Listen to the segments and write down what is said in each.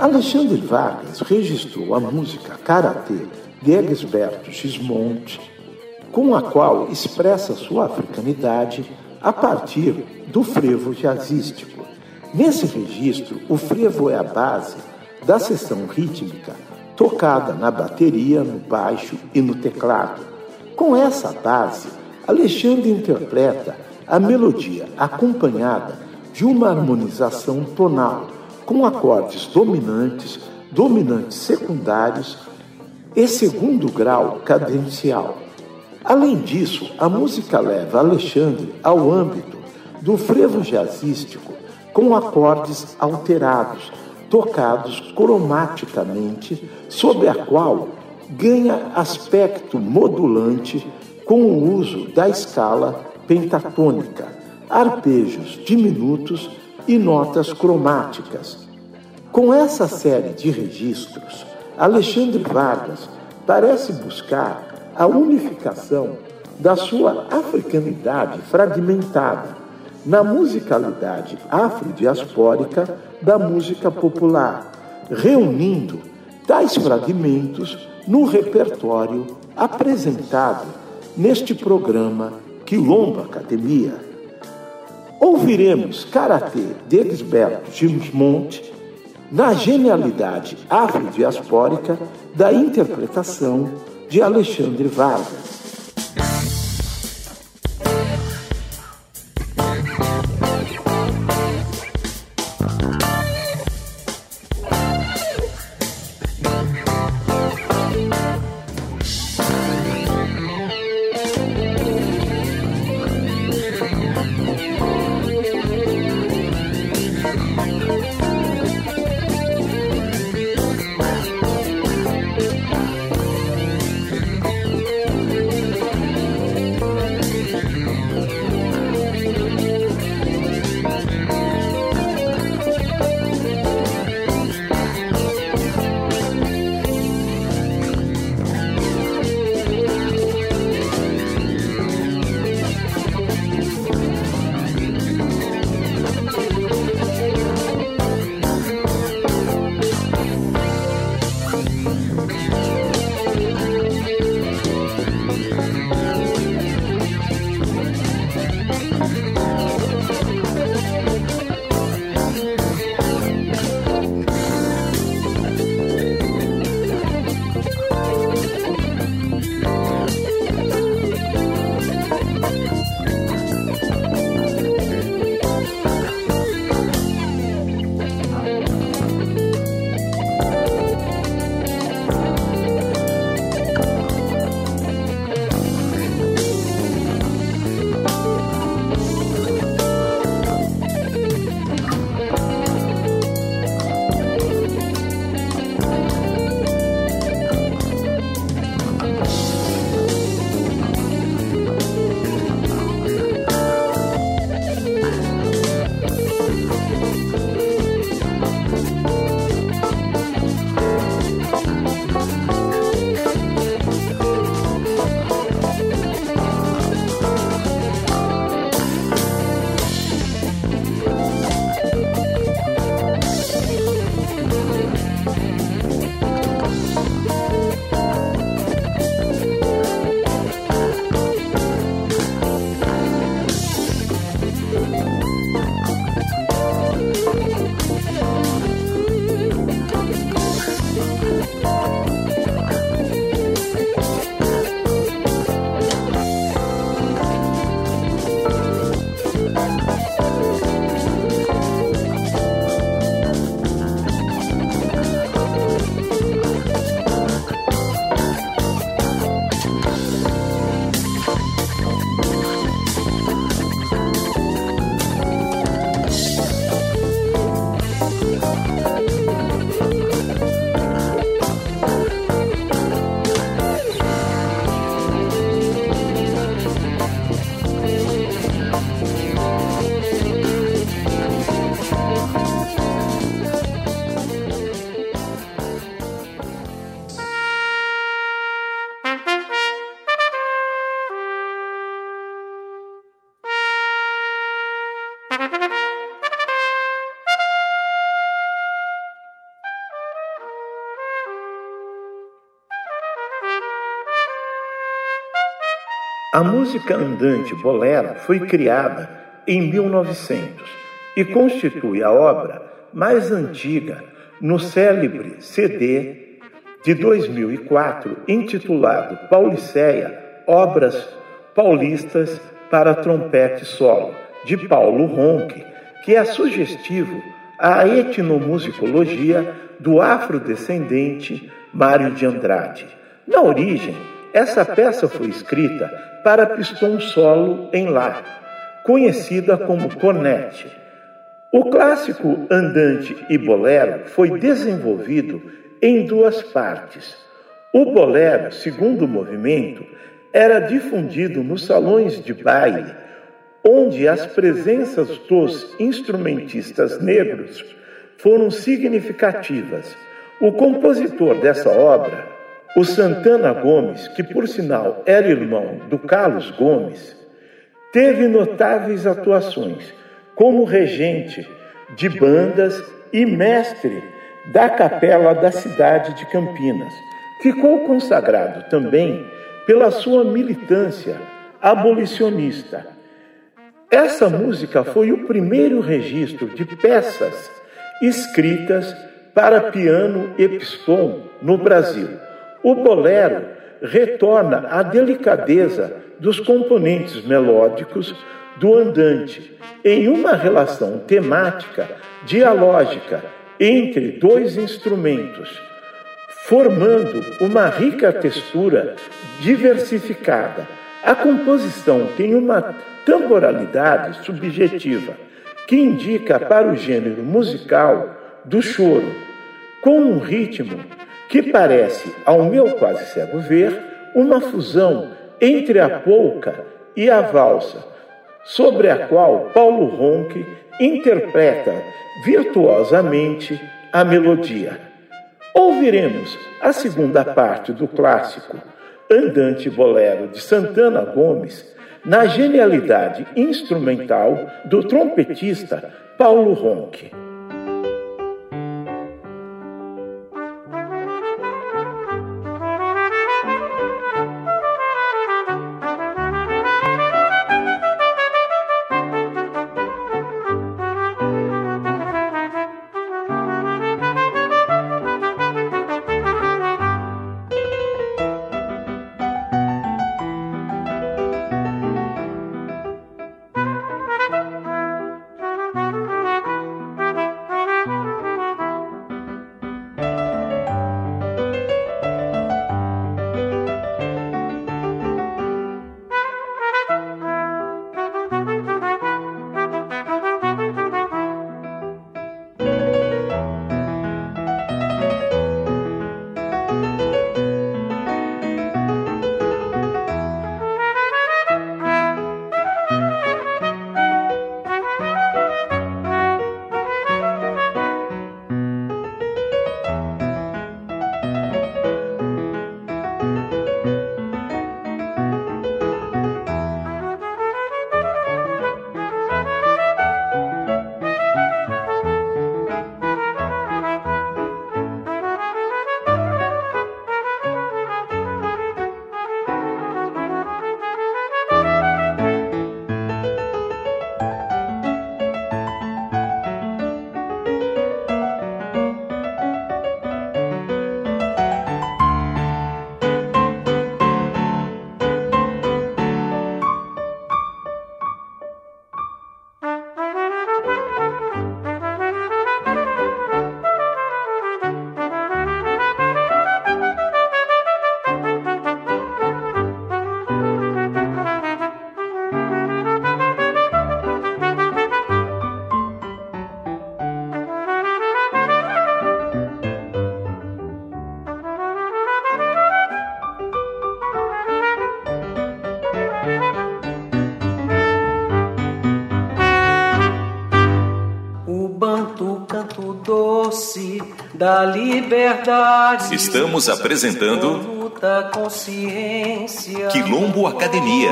Alexandre Vargas registrou a música Karatê de Egisberto Gismonte, com a qual expressa sua africanidade a partir do frevo jazzístico. Nesse registro, o frevo é a base da seção rítmica tocada na bateria, no baixo e no teclado. Com essa base, Alexandre interpreta a melodia acompanhada de uma harmonização tonal com acordes dominantes, dominantes secundários e segundo grau cadencial. Além disso, a música leva Alexandre ao âmbito do frevo jazzístico com acordes alterados, tocados cromaticamente, sob a qual ganha aspecto modulante com o uso da escala pentatônica, arpejos diminutos e notas cromáticas. Com essa série de registros, Alexandre Vargas parece buscar a unificação da sua africanidade fragmentada na musicalidade afrodiaspórica da música popular, reunindo tais fragmentos no repertório apresentado neste programa Quilombo Academia. Ouviremos Karatê de Elisberto Gismonte na genialidade afrodiaspórica da interpretação de Alexandre Vargas. A música andante bolero foi criada em 1900 e constitui a obra mais antiga no célebre CD de 2004 intitulado Pauliceia Obras Paulistas para Trompete Solo, de Paulo Ronque, que é sugestivo à etnomusicologia do afrodescendente Mário de Andrade. Na origem, essa peça foi escrita para pistão solo em Lá, conhecida como cornete. O clássico andante e bolero foi desenvolvido em duas partes. O bolero, segundo movimento, era difundido nos salões de baile, onde as presenças dos instrumentistas negros foram significativas. O compositor dessa obra, o Santana Gomes, que por sinal era irmão do Carlos Gomes, teve notáveis atuações como regente de bandas e mestre da capela da cidade de Campinas. Ficou consagrado também pela sua militância abolicionista. Essa música foi o primeiro registro de peças escritas para piano e pistão no Brasil. O bolero retorna à delicadeza dos componentes melódicos do andante em uma relação temática dialógica entre dois instrumentos formando uma rica textura diversificada. A composição tem uma temporalidade subjetiva que indica para o gênero musical do choro, com um ritmo que parece, ao meu quase cego ver, uma fusão entre a polca e a valsa, sobre a qual Paulo Ronque interpreta virtuosamente a melodia. Ouviremos a segunda parte do clássico Andante Bolero de Santana Gomes na genialidade instrumental do trompetista Paulo Ronque. Estamos apresentando Quilombo Academia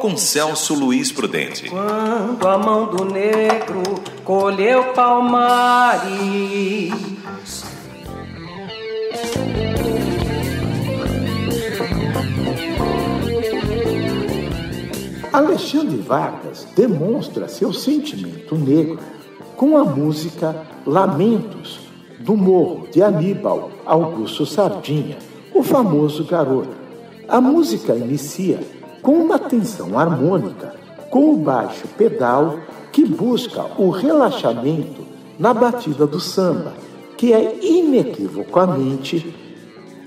com Celso Luiz Prudente. Quando a mão do negro colheu palmares. Alexandre Vargas demonstra seu sentimento negro com a música Lamentos do Morro de Aníbal Augusto Sardinha, o famoso garoto. A música inicia com uma tensão harmônica com o baixo pedal que busca o relaxamento na batida do samba, que é inequivocamente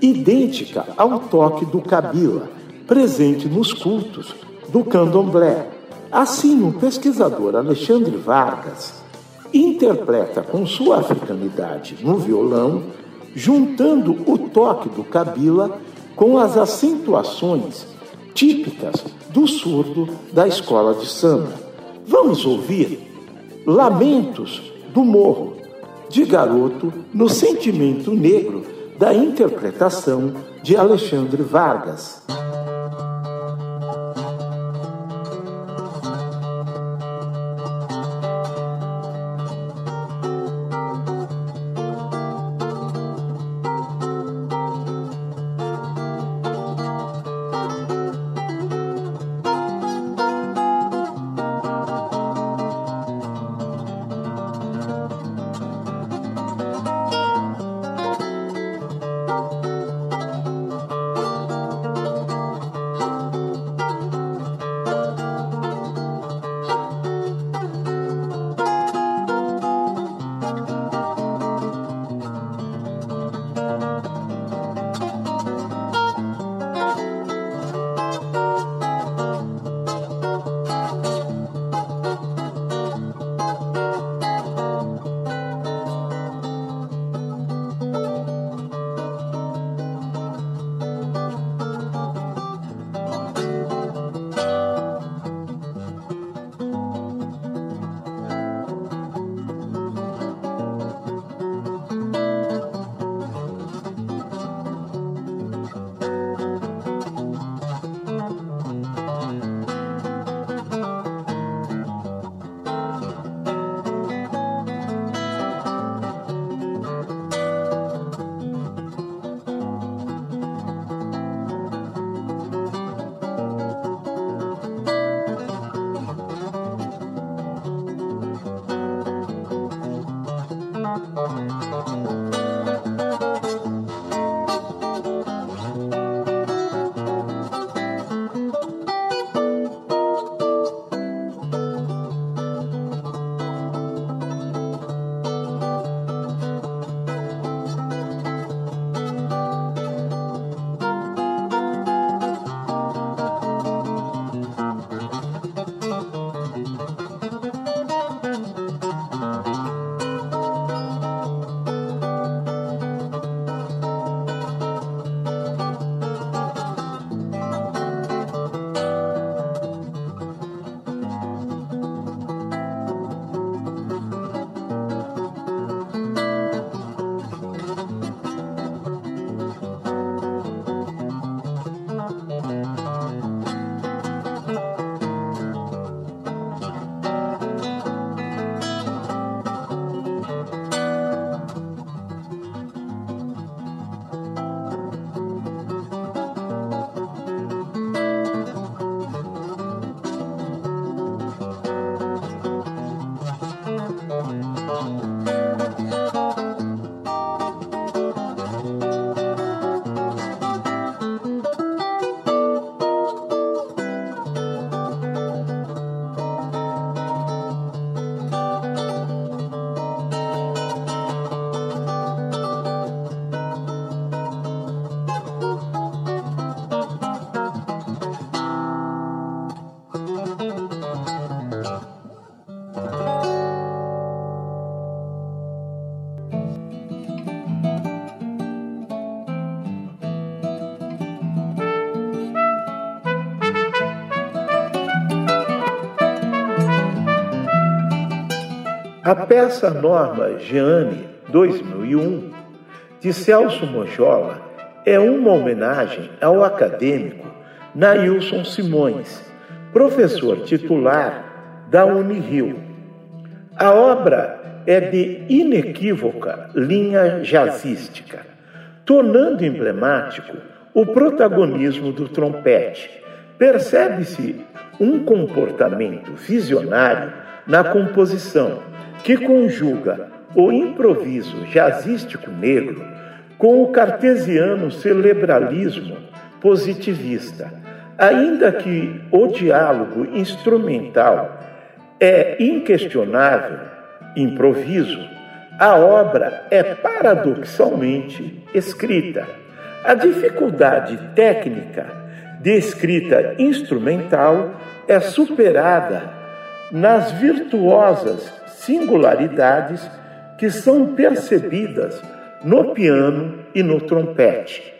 idêntica ao toque do cabila, presente nos cultos do candomblé. Assim, o pesquisador Alexandre Vargas interpreta com sua africanidade no violão, juntando o toque do cabila com as acentuações típicas do surdo da escola de samba. Vamos ouvir Lamentos do Morro, de garoto no sentimento negro da interpretação de Alexandre Vargas. Peça Norma Jeane 2001, de Celso Mojola, é uma homenagem ao acadêmico Nailson Simões, professor titular da Unirio. A obra é de inequívoca linha jazzística, tornando emblemático o protagonismo do trompete, percebe-se um comportamento visionário na composição que conjuga o improviso jazzístico negro com o cartesiano cerebralismo positivista, ainda que o diálogo instrumental é inquestionável, improviso, a obra é paradoxalmente escrita. A dificuldade técnica de escrita instrumental é superada nas virtuosas singularidades que são percebidas no piano e no trompete.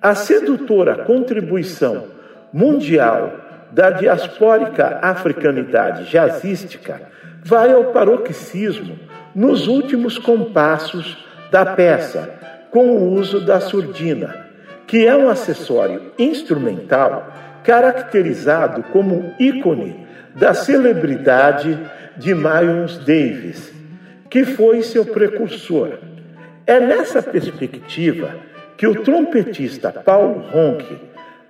A sedutora contribuição mundial da diaspórica africanidade jazzística vai ao paroxismo nos últimos compassos da peça, com o uso da surdina, que é um acessório instrumental caracterizado como ícone da celebridade de Miles Davis, que foi seu precursor. É nessa perspectiva que o trompetista Paulo Ronck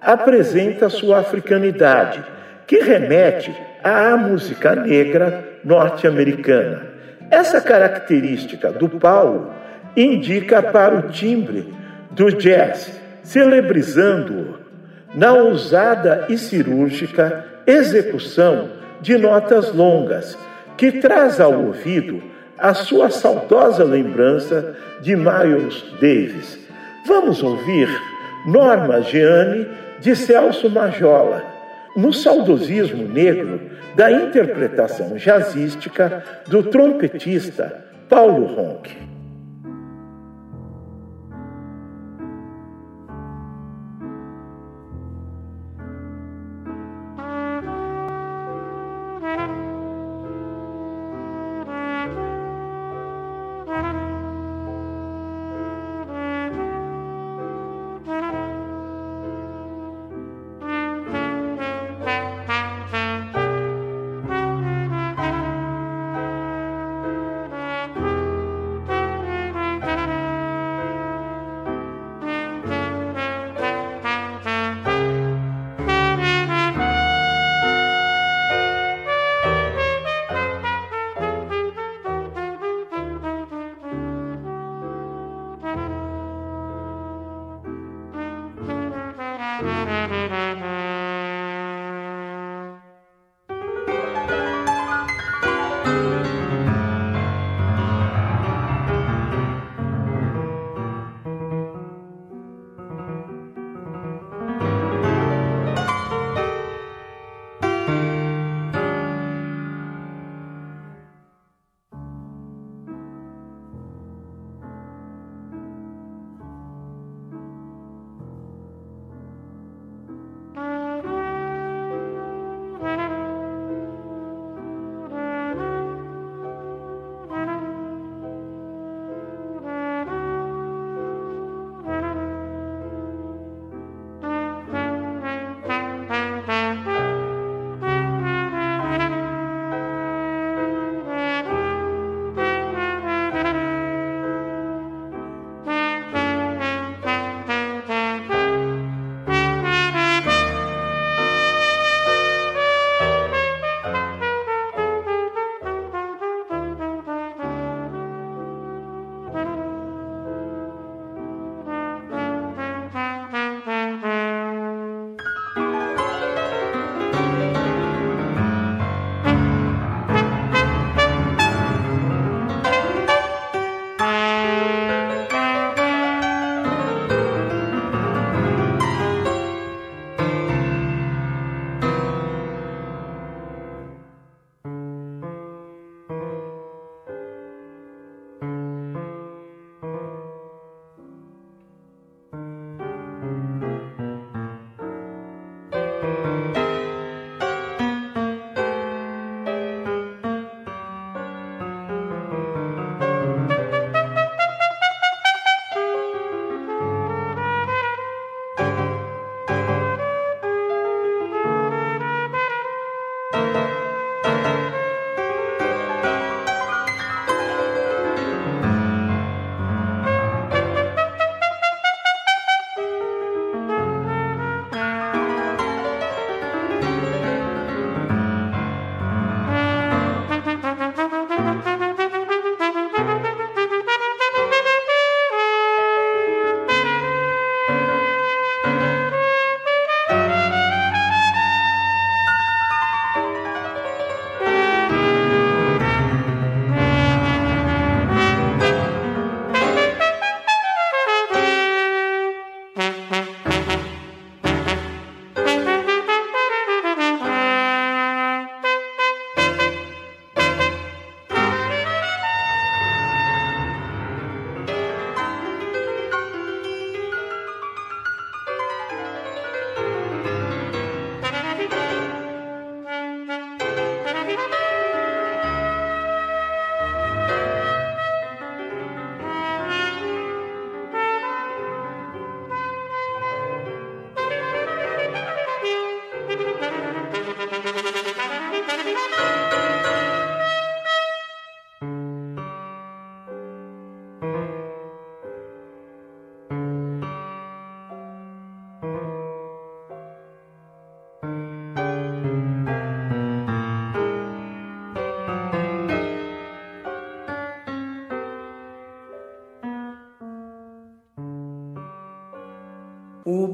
apresenta sua africanidade, que remete à música negra norte-americana. Essa característica do Paulo indica para o timbre do jazz, celebrizando-o na ousada e cirúrgica execução de notas longas, que traz ao ouvido a sua saudosa lembrança de Miles Davis. Vamos ouvir Norma Gianni de Celso Majola, no saudosismo negro da interpretação jazzística do trompetista Paulo Ronck.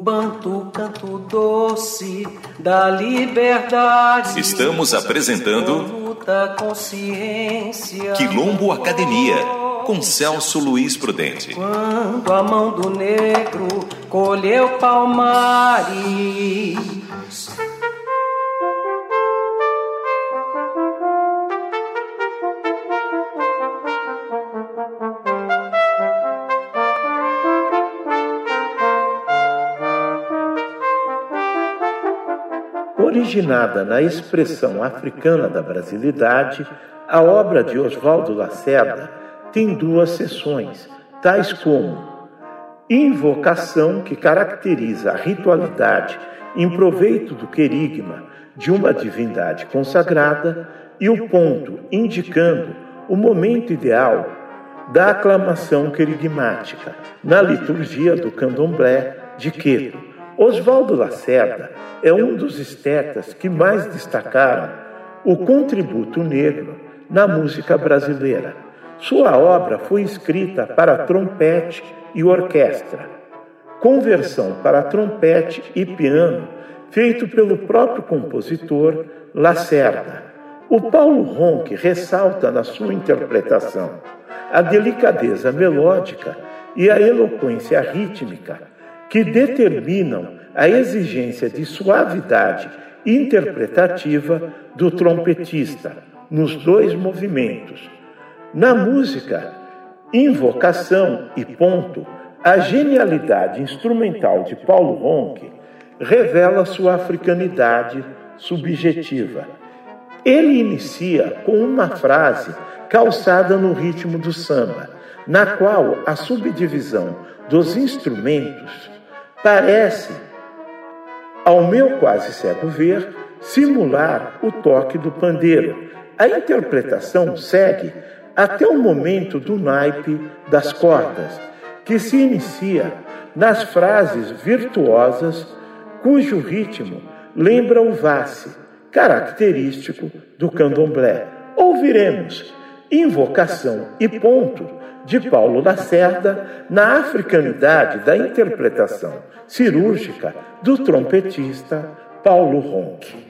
Banto, canto doce da liberdade. Estamos apresentando Quilombo Academia com Celso Luiz Prudente. Quando a mão do negro colheu palmares. Originada na expressão africana da brasilidade, a obra de Oswaldo Lacerda tem duas seções, tais como invocação, que caracteriza a ritualidade em proveito do querigma de uma divindade consagrada, e o ponto, indicando o momento ideal da aclamação querigmática na liturgia do candomblé de Queto. Oswaldo Lacerda é um dos estetas que mais destacaram o contributo negro na música brasileira. Sua obra foi escrita para trompete e orquestra, conversão para trompete e piano, feito pelo próprio compositor Lacerda. O Paulo Ronque ressalta na sua interpretação a delicadeza melódica e a eloquência rítmica que determinam a exigência de suavidade interpretativa do trompetista nos dois movimentos. Na música, invocação e ponto, a genialidade instrumental de Paulo Ronque revela sua africanidade subjetiva. Ele inicia com uma frase calçada no ritmo do samba, na qual a subdivisão dos instrumentos parece, ao meu quase cego ver, simular o toque do pandeiro. A interpretação segue até o momento do naipe das cordas, que se inicia nas frases virtuosas cujo ritmo lembra o vasse, característico do candomblé. Ouviremos invocação e ponto de Paulo Lacerda na africanidade da interpretação cirúrgica do trompetista Paulo Ronque.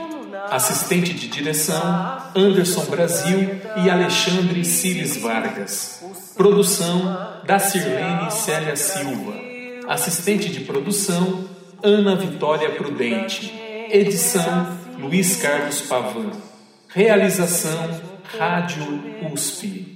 Assistente de direção: Anderson Brasil e Alexandre Cires Vargas. Produção: da Sirlene Célia Silva. Assistente de produção: Ana Vitória Prudente. Edição: Luiz Carlos Pavan. Realização: Rádio USP.